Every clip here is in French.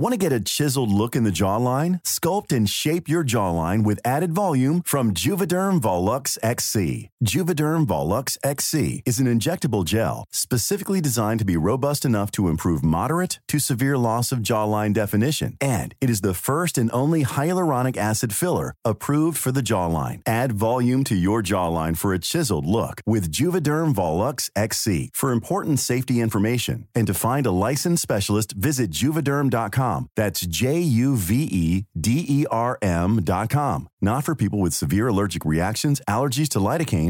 Want to get a chiseled look in the jawline? Sculpt and shape your jawline with added volume from Juvederm Volux XC. Juvederm Volux XC is an injectable gel specifically designed to be robust enough to improve moderate to severe loss of jawline definition. And it is the first and only hyaluronic acid filler approved for the jawline. Add volume to your jawline for a chiseled look with Juvederm Volux XC. For important safety information and to find a licensed specialist, visit juvederm.com. That's J U V E D E R M.com. Not for people with severe allergic reactions, allergies to lidocaine,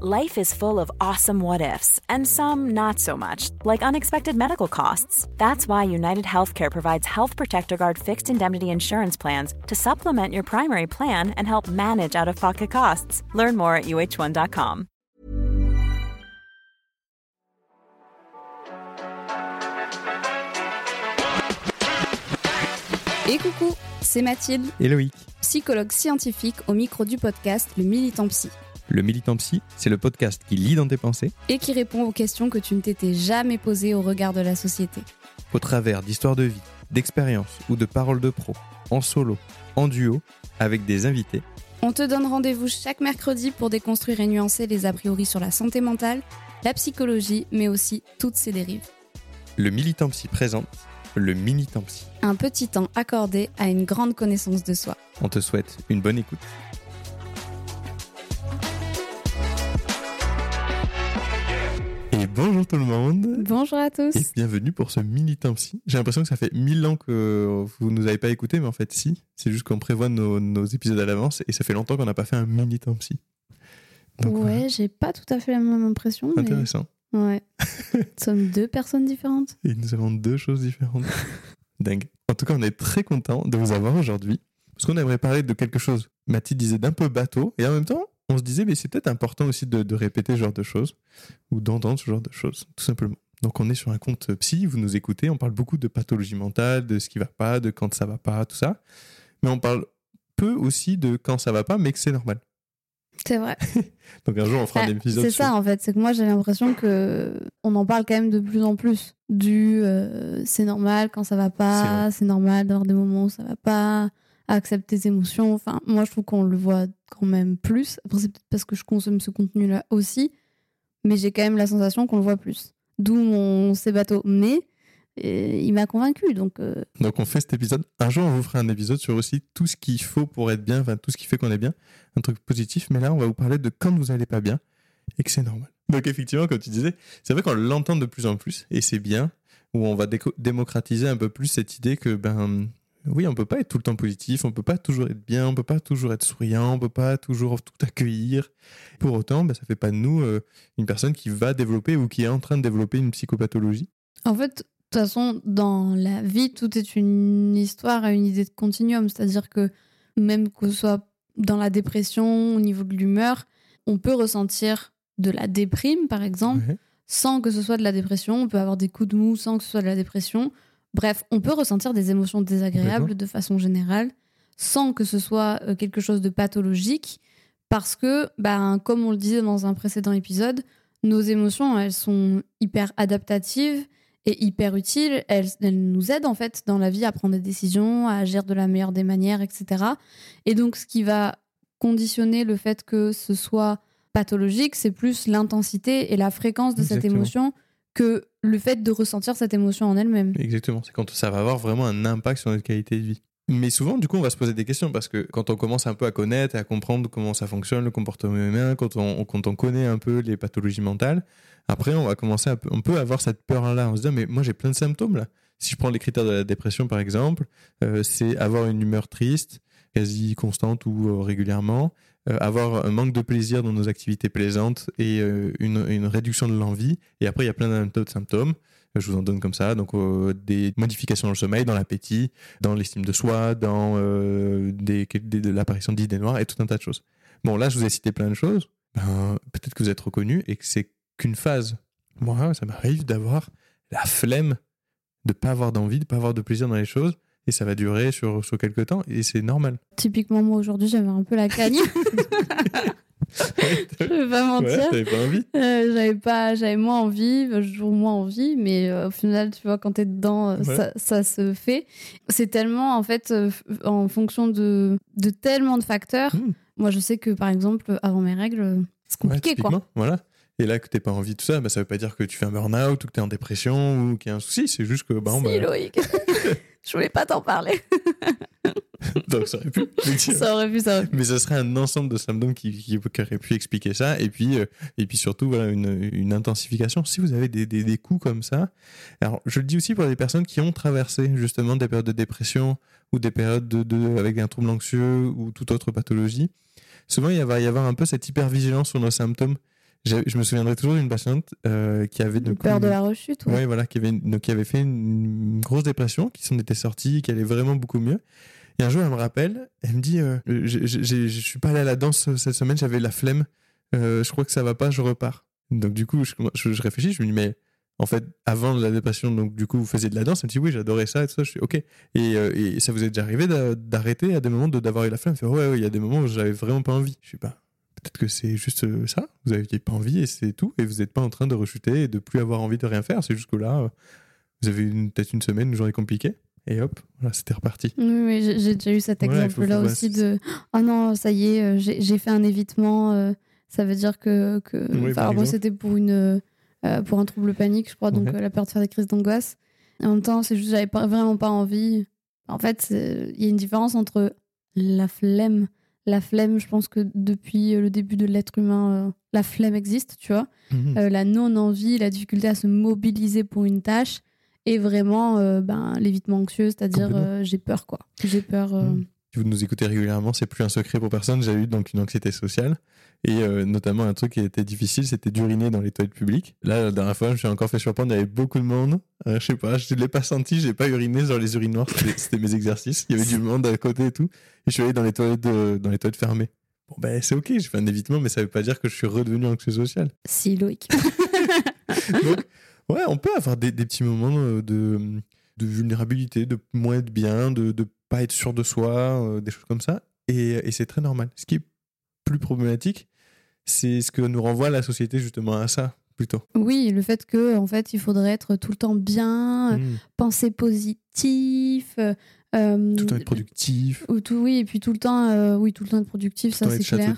Life is full of awesome what ifs, and some not so much, like unexpected medical costs. That's why United Healthcare provides Health Protector Guard fixed indemnity insurance plans to supplement your primary plan and help manage out of pocket costs. Learn more at uh1.com. Et coucou, c'est Mathilde, Et Loïc. psychologue scientifique au micro du podcast Le Militant Psy, Le Militant Psy, c'est le podcast qui lit dans tes pensées et qui répond aux questions que tu ne t'étais jamais posées au regard de la société. au travers d'histoires de vie, d'expériences ou de paroles de pro, en solo, en duo, avec des invités. On te donne rendez-vous chaque mercredi pour déconstruire et nuancer les a priori sur la santé mentale, la psychologie, mais aussi toutes ses dérives. Le Militant Psy présente le Militant Psy. Un petit temps accordé à une grande connaissance de soi. On te souhaite une bonne écoute. Bonjour tout le monde Bonjour à tous. et bienvenue pour ce Militant Psy. J'ai l'impression que ça fait mille ans que vous nous avez pas écouté, mais en fait si. C'est juste qu'on prévoit nos, nos épisodes à l'avance et ça fait longtemps qu'on n'a pas fait un Militant Psy. Donc, voilà. ouais, j'ai pas tout à fait la même impression. Mais... Intéressant. Ouais. Nous sommes deux personnes différentes. Et nous avons deux choses différentes. Dingue. En tout cas, on est très content de vous avoir aujourd'hui. Parce qu'on aimerait parler de quelque chose. Mathilde disait d'un peu bateau. Et en même temps, on se disait, mais c'est peut-être important aussi de, de répéter ce genre de choses. Ou d'entendre ce genre de choses, tout simplement. Donc on est sur un compte psy, vous nous écoutez, on parle beaucoup de pathologie mentale, de ce qui va pas, de quand ça va pas, tout ça. Mais on parle peu aussi de quand ça va pas, mais que c'est normal. C'est vrai. Donc un jour, on fera Ah, un épisode C'est ça en fait, c'est que moi j'ai l'impression que on en parle quand même de plus en plus. Du euh, c'est normal quand ça va pas, c'est normal d'avoir des moments où ça va pas, accepter ses émotions. Enfin, moi je trouve qu'on le voit quand même plus. Après, c'est peut-être parce que je consomme ce contenu-là aussi, mais j'ai quand même la sensation qu'on le voit plus. D'où mon c'est bateau. Mais euh, il m'a convaincu donc. euh, Donc on fait cet épisode. Un jour, on vous fera un épisode sur aussi tout ce qu'il faut pour être bien, enfin tout ce qui fait qu'on est bien, un truc positif. Mais là, on va vous parler de quand vous allez pas bien et que c'est normal. Donc effectivement, comme tu disais, c'est vrai qu'on l'entend de plus en plus et c'est bien. Où on va démocratiser un peu plus cette idée que ben oui, on peut pas être tout le temps positif, on peut pas toujours être bien, on peut pas toujours être souriant, on peut pas toujours tout accueillir. Pour autant, ben, ça fait pas de nous euh, une personne qui va développer ou qui est en train de développer une psychopathologie. En fait, de toute façon, dans la vie, tout est une histoire et une idée de continuum. C'est-à-dire que même que ce soit dans la dépression, au niveau de l'humeur, on peut ressentir de la déprime, par exemple, Ouais. sans que ce soit de la dépression. On peut avoir des coups de mou sans que ce soit de la dépression. Bref, on peut ressentir des émotions désagréables de façon générale, sans que ce soit euh, quelque chose de pathologique, parce que, ben, comme on le disait dans un précédent épisode, nos émotions, elles sont hyper adaptatives et hyper utiles. Elles, elles nous aident en fait dans la vie à prendre des décisions, à agir de la meilleure des manières, etc. Et donc, ce qui va conditionner le fait que ce soit pathologique, c'est plus l'intensité et la fréquence de cette émotion que le fait de ressentir cette émotion en elle-même. Exactement, c'est quand ça va avoir vraiment un impact sur notre qualité de vie. Mais souvent, du coup, on va se poser des questions parce que quand on commence un peu à connaître et à comprendre comment ça fonctionne, le comportement humain, quand on, quand on connaît un peu les pathologies mentales, après, on va commencer on peut avoir cette peur-là. On se dit, mais moi, j'ai plein de symptômes là. Si je prends les critères de la dépression, par exemple, euh, c'est avoir une humeur triste, quasi constante ou euh, régulièrement, avoir un manque de plaisir dans nos activités plaisantes et une, une, réduction de l'envie. Et après, il y a plein d'autres symptômes. Je vous en donne comme ça. Donc, des modifications dans le sommeil, dans l'appétit, dans l'estime de soi, dans l'apparition d'idées noires et tout un tas de choses. Bon, là, je vous ai cité plein de choses. Ben, peut-être que vous êtes reconnu et que c'est qu'une phase. Moi, ça m'arrive d'avoir la flemme de pas avoir d'envie, de pas avoir de plaisir dans les choses. Et ça va durer sur, sur quelques temps et c'est normal. Typiquement, moi aujourd'hui, j'avais un peu la cagne. je vais pas mentir. Ouais, pas envie. Euh, j'avais pas, j'avais moins envie, toujours moins envie, mais euh, au final, tu vois, quand t'es dedans, euh, ça, ça, se fait. C'est tellement, en fait, en fonction de, de tellement de facteurs. Hmm. Moi, je sais que, par exemple, avant mes règles, c'est compliqué, quoi. Voilà. Et là, que t'es pas envie de tout ça, bah, ça veut pas dire que tu fais un burn-out ou que t'es en dépression ou qu'il y a un souci. C'est juste que. Bah, si, bah... Loïc. Je voulais pas t'en parler. Donc ça aurait pu. ça aurait pu, ça aurait pu. Mais ça serait un ensemble de symptômes qui, qui, aurait pu expliquer ça. Et puis, euh, et puis surtout, voilà, une, une, intensification. Si vous avez des, des, des, coups comme ça, alors je le dis aussi pour les personnes qui ont traversé justement des périodes de dépression ou des périodes de, de avec un trouble anxieux ou toute autre pathologie. Souvent, il va y avoir un peu cette hypervigilance sur nos symptômes je me souviendrai toujours d'une patiente euh, qui avait de peur de la rechute. Ouais. voilà, qui avait, donc, qui avait fait une, grosse dépression, qui s'en était sortie, qui allait vraiment beaucoup mieux. Et un jour, elle me rappelle, elle me dit euh, je, je, suis pas allée à la danse cette semaine, j'avais la flemme, euh, je crois que ça va pas, je repars. Donc, du coup, je, je, réfléchis, je me dis mais en fait, avant la dépression, donc du coup, vous faisiez de la danse. Elle me dit oui, j'adorais ça et ça. Je suis ok. Et, et, ça vous est déjà arrivé d'arrêter à des moments d'avoir eu la flemme? Elle me fait ouais, il y a des moments où j'avais vraiment pas envie. Je suis pas. Peut-être que c'est juste euh, ça, vous n'aviez pas envie et c'est tout, et vous n'êtes pas en train de rechuter et de plus avoir envie de rien faire. C'est juste que là, euh, vous avez peut-être une semaine, une journée compliquée, et hop, voilà, c'était reparti. Oui, j'ai déjà eu cet exemple-là aussi de oh non, ça y est, euh, j'ai fait un évitement, ça veut dire que. que... enfin, moi, c'était pour, une, pour un trouble panique, je crois, donc la peur de faire des crises d'angoisse. En même temps, c'est juste j'avais vraiment pas envie. En fait, il y a une différence entre la flemme la flemme, je pense que depuis euh, le début de l'être humain, euh, la flemme existe, tu vois. Mhm. Euh, la non-envie, la difficulté à se mobiliser pour une tâche et vraiment ben, l'évitement anxieux, c'est-à-dire j'ai peur, quoi. J'ai peur. Mhm. Si vous nous écoutez régulièrement, c'est plus un secret pour personne. J'ai eu donc une anxiété sociale. Et notamment, un truc qui était difficile, c'était d'uriner dans les toilettes publiques. Là, la dernière fois, je me suis encore fait surprendre, il y avait beaucoup de monde. je sais pas, je ne l'ai pas senti, j'ai pas uriné dans les urinoirs, c'était mes exercices. Il y avait du monde à côté et tout je suis allé dans les toilettes, dans les toilettes fermées. Bon, ben c'est ok, j'ai fait un évitement, mais ça veut pas dire que je suis redevenu anxieux social. Si, Loïc. Donc, ouais, on peut avoir des, des petits moments euh, de, de, vulnérabilité, de moins être bien, de ne pas être sûr de soi, euh, des choses comme ça. Et, et c'est très normal. Ce qui est plus problématique, c'est ce que nous renvoie la société justement à ça. Plutôt. Oui, le fait que en fait il faudrait être tout le temps bien, mmh. penser positif, euh, tout le temps être productif. Ou tout, oui, et puis tout le temps, euh, oui, tout le temps être productif, ça c'est clair.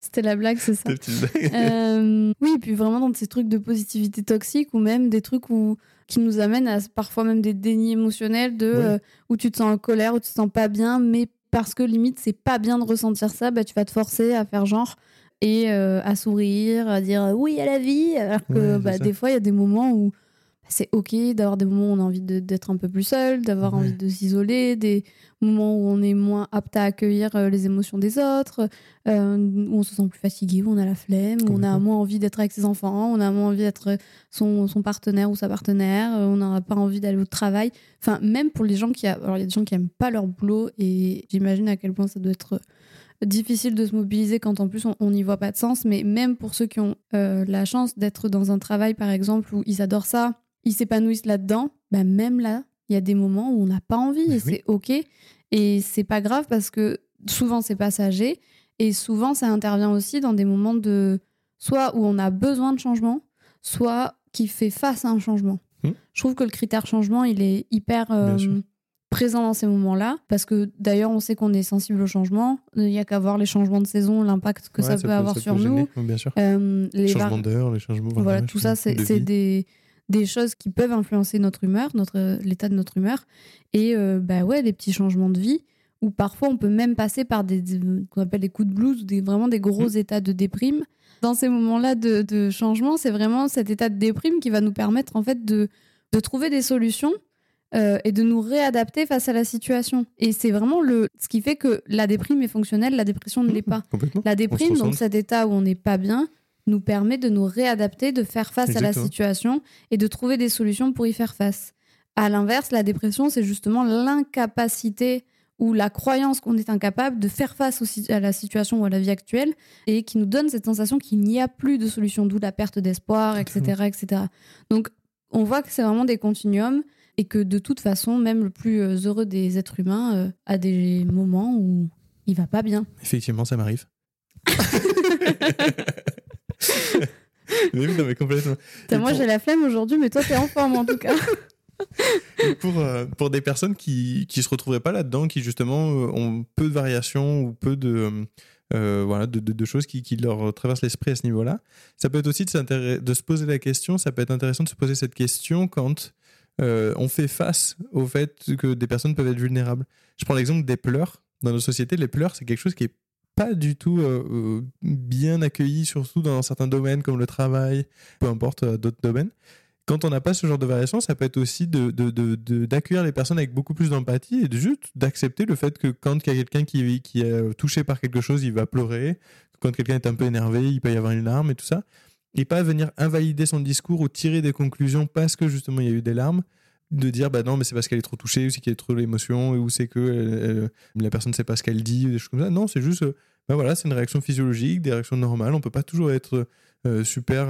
C'était la blague, c'est ça. euh, oui, et puis vraiment dans ces trucs de positivité toxique ou même des trucs où, qui nous amènent à parfois même des dénis émotionnels de euh, où tu te sens en colère, où tu te sens pas bien, mais parce que limite c'est pas bien de ressentir ça, bah, tu vas te forcer à faire genre et à sourire, à dire oui à la vie, alors que bah, des fois il y a des moments où c'est ok d'avoir des moments où on a envie d'être un peu plus seul, d'avoir envie de s'isoler, des moments où on est moins apte à accueillir euh, les émotions des autres, euh, où on se sent plus fatigué, où on a la flemme, où on a moins envie d'être avec ses enfants, on a moins envie d'être son, son, partenaire ou sa partenaire, euh, on n'a pas envie d'aller au travail. Enfin, même pour les gens qui... Alors, il y a des gens qui aiment pas leur boulot et j'imagine à quel point ça doit être difficile de se mobiliser quand en plus on n'y voit pas de sens, mais même pour ceux qui ont la chance d'être dans un travail par exemple où ils adorent ça, ils s'épanouissent là-dedans, bah même là, il y a des moments où on n'a pas envie et c'est ok. Et c'est pas grave parce que souvent c'est passager et souvent ça intervient aussi dans des moments de soit où on a besoin de changement, soit qui fait face à un changement. Hmm. Je trouve que le critère changement, il est hyper euh, présent dans ces moments-là parce que d'ailleurs on sait qu'on est sensible au changement. Il n'y a qu'à voir les changements de saison, l'impact que ça, peut avoir sur nous. Bien sûr. Euh, les changements d'heure, les changements. Voilà, tout ça, c'est des des choses qui peuvent influencer notre humeur, notre l'état de notre humeur. Et euh, bah ouais, des petits changements de vie. où parfois on peut même passer par des, qu'on appelle des coups de blues, des, vraiment des gros Mm. états de déprime. Dans ces moments-là de, de changement, c'est vraiment cet état de déprime qui va nous permettre en fait de, de trouver des solutions euh, et de nous réadapter face à la situation. Et c'est vraiment le, ce qui fait que la déprime est fonctionnelle, la dépression ne l'est pas. Complètement. La déprime, donc cet état où on n'est pas bien, nous permet de nous réadapter, de faire face à la situation et de trouver des solutions pour y faire face. À l'inverse, la dépression, c'est justement l'incapacité ou la croyance qu'on est incapable de faire face à la situation ou à la vie actuelle et qui nous donne cette sensation qu'il n'y a plus de solution, d'où la perte d'espoir, etc., etc. Donc, on voit que c'est vraiment des continuums et que de toute façon, même le plus euh, heureux des êtres humains euh, a des moments où il va pas bien. Effectivement, ça m'arrive. mais oui, non, mais complètement. Putain, Et moi, pour- j'ai la flemme aujourd'hui, mais toi, t'es en forme en tout cas. Et pour, euh, pour des personnes qui qui se retrouveraient pas là-dedans, qui justement euh, ont peu de variations ou peu de, euh, voilà, de, de- de choses qui, qui leur traversent l'esprit à ce niveau-là, ça peut être aussi de, se poser la question, ça peut être intéressant de se poser cette question quand euh, on fait face au fait que des personnes peuvent être vulnérables. Je prends l'exemple des pleurs. Dans nos sociétés, les pleurs, c'est quelque chose qui est pas du tout euh, euh, bien accueilli, surtout dans certains domaines comme le travail, peu importe euh, d'autres domaines quand on n'a pas ce genre de variation, ça peut être aussi d'accueillir les personnes avec beaucoup plus d'empathie et de juste d'accepter le fait que quand il y a quelqu'un qui, qui est touché par quelque chose, il va pleurer. Quand quelqu'un est un peu énervé, il peut y avoir une larme et tout ça. Et pas venir invalider son discours ou tirer des conclusions parce que justement il y a eu des larmes. De dire bah non, mais c'est parce qu'elle est trop touchée, ou c'est y a trop d'émotions, ou c'est que euh, euh, la personne ne sait pas ce qu'elle dit, ou des choses comme ça. Non, c'est juste, euh, bah voilà, c'est une réaction physiologique, des réactions normales. On peut pas toujours être super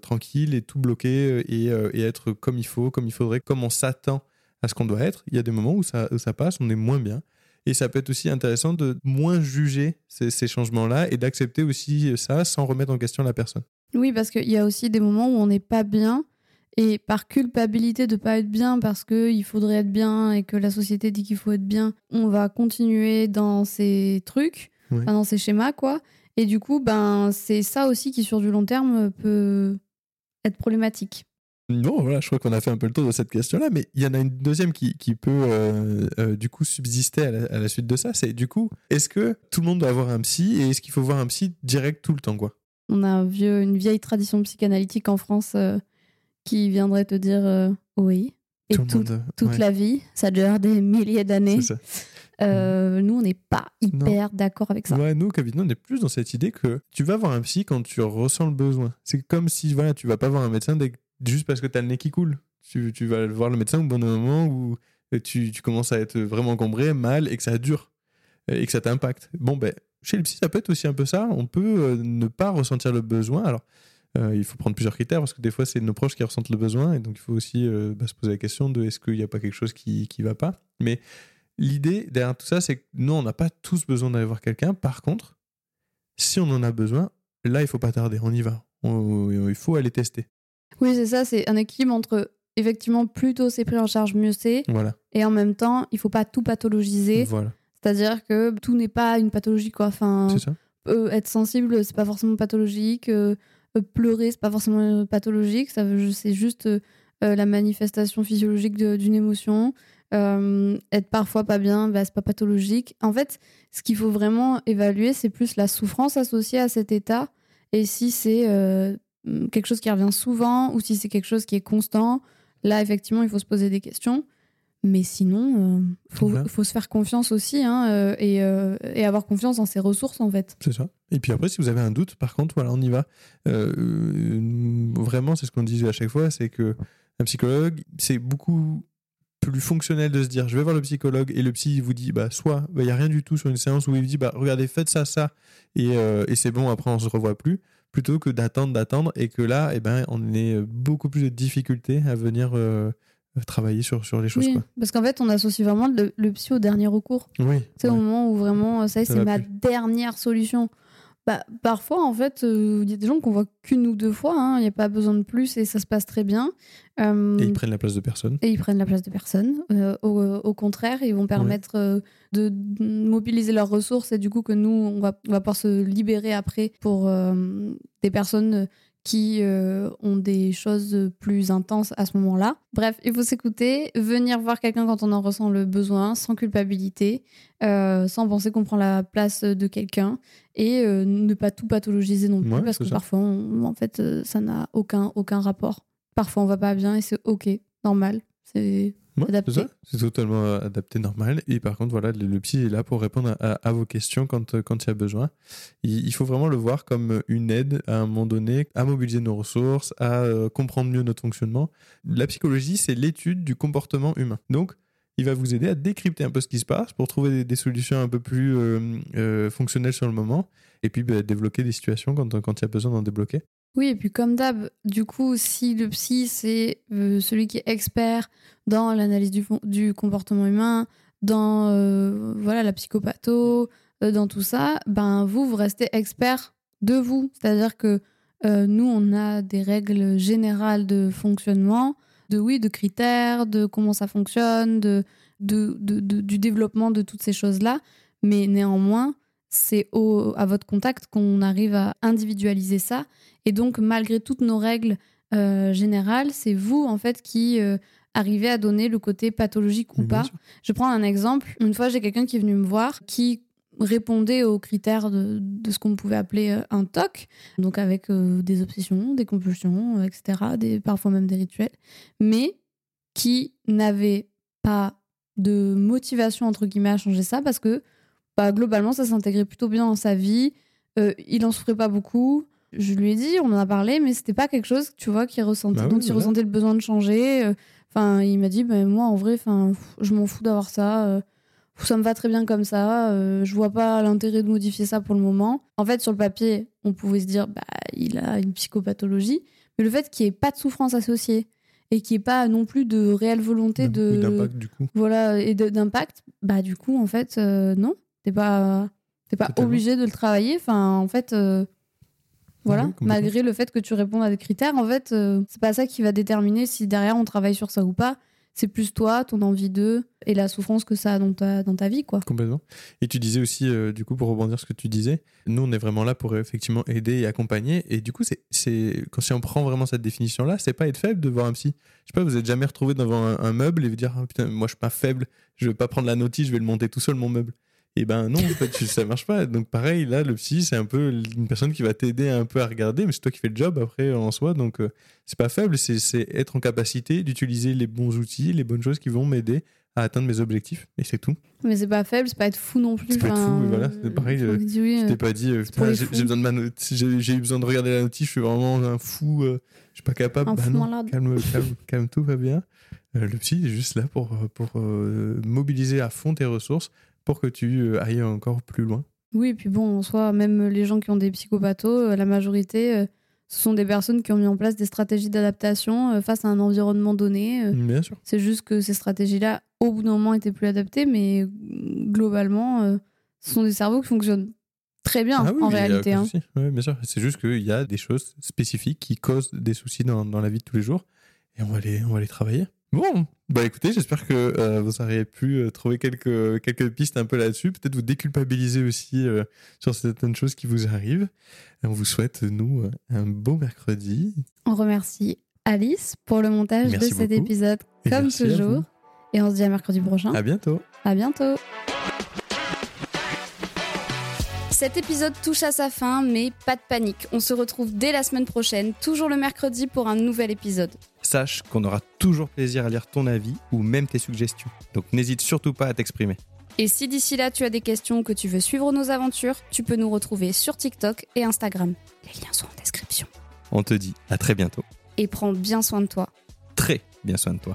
tranquille et tout bloqué et, et être comme il faut, comme il faudrait, comme on s'attend à ce qu'on doit être. Il y a des moments où ça, où ça passe, on est moins bien. Et ça peut être aussi intéressant de moins juger ces, ces changements-là et d'accepter aussi ça sans remettre en question la personne. Oui, parce qu'il y a aussi des moments où on n'est pas bien et par culpabilité de pas être bien parce qu'il faudrait être bien et que la société dit qu'il faut être bien, on va continuer dans ces trucs, Ouais. enfin, dans ces schémas, quoi. Et du coup, ben, c'est ça aussi qui, sur du long terme, peut être problématique. Bon, voilà, je crois qu'on a fait un peu le tour de cette question-là, mais il y en a une deuxième qui, qui peut euh, euh, du coup subsister à la, à la suite de ça. C'est du coup, est-ce que tout le monde doit avoir un psy et est-ce qu'il faut voir un psy direct tout le temps, quoi? On a un vieux, une vieille tradition psychanalytique en France euh, qui viendrait te dire euh, oui. Et Tout le toute, monde, toute ouais. la vie, ça dure des milliers d'années. C'est ça. Euh, nous, on n'est pas hyper d'accord avec ça. Ouais, nous, Kevin, on est plus dans cette idée que tu vas voir un psy quand tu ressens le besoin. C'est comme si, voilà, tu vas pas voir un médecin dès que- juste parce que tu as le nez qui coule. Tu, tu vas voir le médecin au bon moment où tu, tu commences à être vraiment encombré, mal, et que ça dure, et que ça t'impacte. Bon, ben, chez le psy, ça peut être aussi un peu ça. On peut euh, ne pas ressentir le besoin. Alors, euh, il faut prendre plusieurs critères parce que des fois, c'est nos proches qui ressentent le besoin, et donc il faut aussi euh, bah, se poser la question de est-ce qu'il n'y a pas quelque chose qui ne va pas. Mais l'idée derrière tout ça, c'est que nous, on n'a pas tous besoin d'aller voir quelqu'un. Par contre, si on en a besoin, là, il faut pas tarder, on y va. On- il faut aller tester. Oui, c'est ça, c'est un équilibre entre effectivement plutôt c'est pris en charge, mieux c'est, Voilà. et en même temps, il faut pas tout pathologiser. Voilà. C'est-à-dire que tout n'est pas une pathologie, quoi. Enfin, C'est ça. euh, être sensible, c'est pas forcément pathologique. euh, pleurer, c'est pas forcément euh, pathologique. Ça c'est juste euh, euh, la manifestation physiologique d'une émotion. Euh, être parfois pas bien, bah, c'est pas pathologique. En fait, ce qu'il faut vraiment évaluer, c'est plus la souffrance associée à cet état. Et si c'est euh, quelque chose qui revient souvent ou si c'est quelque chose qui est constant, là, effectivement, il faut se poser des questions. Mais sinon, il faut, se faire confiance aussi hein, euh, et, euh, et avoir confiance en ses ressources, en fait. C'est ça. Et puis après, si vous avez un doute, par contre, voilà, on y va. Euh, euh, vraiment, c'est ce qu'on disait à chaque fois, c'est que un psychologue, c'est beaucoup plus fonctionnel de se dire, je vais voir le psychologue et le psy vous dit, bah soit il y a rien du tout sur une séance où il vous dit, bah regardez, faites ça, ça et, euh, et c'est bon. Après, on se revoit plus, plutôt que d'attendre, d'attendre et que là, eh ben, on est beaucoup plus de difficultés à venir euh, travailler sur sur les choses. Oui, quoi. parce qu'en fait, on associe vraiment le, le psy au dernier recours. Oui. C'est au ouais. moment où vraiment, euh, ça y est, Ça c'est ma plus. dernière solution. Bah, parfois, en fait, euh, il y a des gens qu'on voit qu'une ou deux fois, hein, il n'y a pas besoin de plus et ça se passe très bien. Euh, Et ils prennent la place de personne. et ils prennent la place de personne. Euh, au, au contraire, ils vont permettre de, mobiliser leurs ressources et du coup que nous, on va, on va pouvoir se libérer après pour des personnes qui euh, ont des choses plus intenses à ce moment-là. Bref, il faut s'écouter, venir voir quelqu'un quand on en ressent le besoin, sans culpabilité, euh, sans penser qu'on prend la place de quelqu'un, et euh, ne pas tout pathologiser non plus, Ouais, parce que ça. parfois, on- en fait, ça n'a aucun, aucun rapport. Parfois, on va pas bien et c'est ok, normal. C'est Ouais, Adapté. c'est ça. C'est totalement euh, adapté, normal. Et par contre, voilà, le, le psy est là pour répondre à, à vos questions quand euh, quand il y a besoin. Il, il faut vraiment le voir comme une aide à un moment donné à mobiliser nos ressources, à euh, comprendre mieux notre fonctionnement. La psychologie, c'est l'étude du comportement humain. Donc, il va vous aider à décrypter un peu ce qui se passe pour trouver des, des solutions un peu plus euh, euh, fonctionnelles sur le moment et puis bah, débloquer des situations quand quand il y a besoin d'en débloquer. Oui, et puis comme d'hab, du coup, si le psy, c'est euh, celui qui est expert dans l'analyse du, du comportement humain, dans euh, voilà, la psychopatho, euh, dans tout ça, ben vous, vous restez expert de vous. C'est-à-dire que nous, on a des règles générales de fonctionnement, de oui, de critères, de comment ça fonctionne, de, de- de- du développement de toutes ces choses-là. Mais néanmoins, c'est au, à votre contact qu'on arrive à individualiser ça. Et donc, malgré toutes nos règles euh, générales, c'est vous, en fait, qui euh, arrivez à donner le côté pathologique ou pas. sûr. Je prends un exemple. Une fois, j'ai quelqu'un qui est venu me voir qui répondait aux critères de, de ce qu'on pouvait appeler euh, un TOC, donc avec euh, des obsessions, des compulsions, etc., des, parfois même des rituels, mais qui n'avait pas de motivation, entre guillemets, à changer ça parce que bah, globalement, ça s'intégrait plutôt bien dans sa vie. Euh, il en souffrait pas beaucoup. Je lui ai dit, on en a parlé, mais c'était pas quelque chose, tu vois, qu'il ressentait. Bah oui, il voilà. ressentait le besoin de changer. Euh, Enfin, il m'a dit, bah, moi, en vrai, enfin, je m'en fous d'avoir ça. euh, ça me va très bien comme ça. je vois pas l'intérêt de modifier ça pour le moment. En fait, sur le papier, on pouvait se dire, bah, il a une psychopathologie. Mais le fait qu'il n'y ait pas de souffrance associée et qu'il n'y ait pas non plus de réelle volonté de d'impact du coup. voilà et d'impact bah du coup en fait euh, non t'es pas t'es pas Totalement. obligé de le travailler enfin en fait euh, voilà oui, malgré le fait que tu répondes à des critères en fait euh, c'est pas ça qui va déterminer si derrière on travaille sur ça ou pas c'est plus toi ton envie d'eux et la souffrance que ça a dans ta dans ta vie quoi Complètement. Et tu disais aussi, euh, du coup, pour rebondir sur ce que tu disais, nous, on est vraiment là pour effectivement aider et accompagner. Et du coup, c'est, c'est, quand si on prend vraiment cette définition-là, c'est pas être faible de voir un psy. Je sais pas, vous êtes jamais retrouvé devant un, un meuble et vous dire, Ah, putain, moi, je suis pas faible, je vais pas prendre la notice, je vais le monter tout seul, mon meuble. Et ben non, en fait, ça marche pas. Donc pareil, là, le psy, c'est un peu une personne qui va t'aider un peu à regarder, mais c'est toi qui fais le job après en soi. Donc euh, c'est pas faible, c'est, être en capacité d'utiliser les bons outils, les bonnes choses qui vont m'aider à atteindre mes objectifs. Et c'est tout. mais c'est pas faible c'est pas être fou non plus C'est pas être fou, voilà, c'est pareil, faut euh, Je euh, t'ai pas dit, euh, putain, les j'ai besoin de ma j'ai besoin de regarder la notice, je suis vraiment un fou, euh, je suis pas capable. Bah non, calme, calme, calme tout, va bien. Euh, le psy est juste là pour, euh, pour euh, mobiliser à fond tes ressources pour que tu euh, ailles encore plus loin. Oui, et puis bon, en soi, même les gens qui ont des psychopathos, euh, la majorité, euh, ce sont des personnes qui ont mis en place des stratégies d'adaptation face à un environnement donné. euh. Bien sûr. C'est juste que ces stratégies-là, au bout d'un moment, étaient plus adaptées, mais euh, globalement, ce sont des cerveaux qui fonctionnent très bien Ah oui, en réalité. hein. Ouais, bien sûr. C'est juste qu'il y a des choses spécifiques qui causent des soucis dans, dans la vie de tous les jours et on va les, on va les travailler. Bon, bah écoutez, j'espère que euh, vous aurez pu euh, trouver quelques, quelques pistes un peu là-dessus. Peut-être vous déculpabiliser aussi euh, sur certaines choses qui vous arrivent. Et on vous souhaite, nous, un beau mercredi. On remercie Alice pour le montage Merci de cet beaucoup. épisode, Et comme toujours. Et on se dit à mercredi prochain. À bientôt. À bientôt. Cet épisode touche à sa fin, mais pas de panique. On se retrouve dès la semaine prochaine, toujours le mercredi, pour un nouvel épisode. Sache qu'on aura toujours plaisir à lire ton avis ou même tes suggestions. Donc n'hésite surtout pas à t'exprimer. Et si d'ici là tu as des questions ou que tu veux suivre nos aventures, tu peux nous retrouver sur TikTok et Instagram. Les liens sont en description. On te dit à très bientôt. Et prends bien soin de toi. Très bien soin de toi.